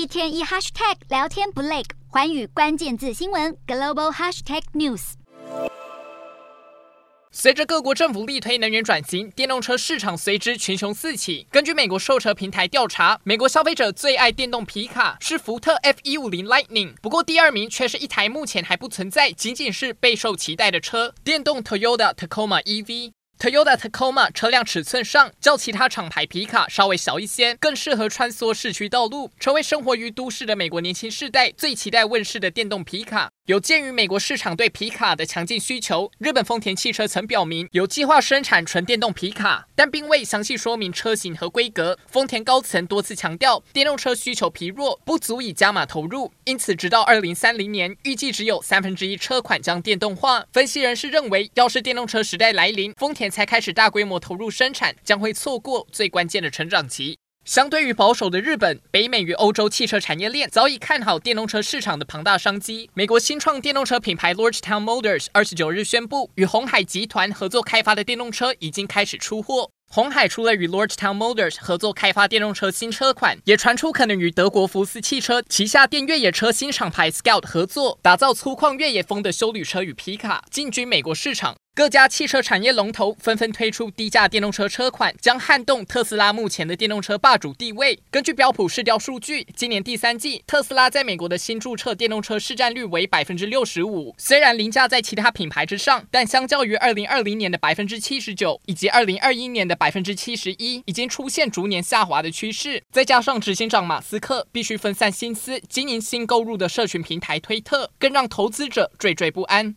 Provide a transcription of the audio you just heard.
一天一 hashtag 聊天不累，环宇关键字新闻 global hashtag news。随着各国政府力推能源转型，电动车市场随之群雄四起。根据美国售车平台调查，美国消费者最爱电动皮卡是福特 F150 Lightning，不过第二名却是一台目前还不存在，仅仅是备受期待的车——电动 Toyota Tacoma EV。Toyota Tacoma 车辆尺寸上较其他厂牌皮卡稍微小一些，更适合穿梭市区道路，成为生活于都市的美国年轻世代最期待问世的电动皮卡。有鉴于美国市场对皮卡的强劲需求，日本丰田汽车曾表明有计划生产纯电动皮卡，但并未详细说明车型和规格。丰田高层多次强调，电动车需求疲弱，不足以加码投入，因此直到二零三零年，预计只有三分之一车款将电动化。分析人士认为，要是电动车时代来临，丰田才开始大规模投入生产，将会错过最关键的成长期。相对于保守的日本，北美与欧洲汽车产业链早已看好电动车市场的庞大商机。美国新创电动车品牌 Lordstown Motors 二十九日宣布，与鸿海集团合作开发的电动车已经开始出货。鸿海除了与 Lordstown Motors 合作开发电动车新车款，也传出可能与德国福斯汽车旗下电越野车新厂牌 Scout 合作，打造粗犷越野风的休旅车与皮卡，进军美国市场。各家汽车产业龙头纷纷推出低价电动车车款，将撼动特斯拉目前的电动车霸主地位。根据标普市调数据，今年第三季特斯拉在美国的新注册电动车市占率为百分之六十五，虽然凌驾在其他品牌之上，但相较于二零二零年的百分之七十九以及二零二一年的百分之七十一，已经出现逐年下滑的趋势。再加上执行长马斯克必须分散心思经营新购入的社群平台推特，更让投资者惴惴不安。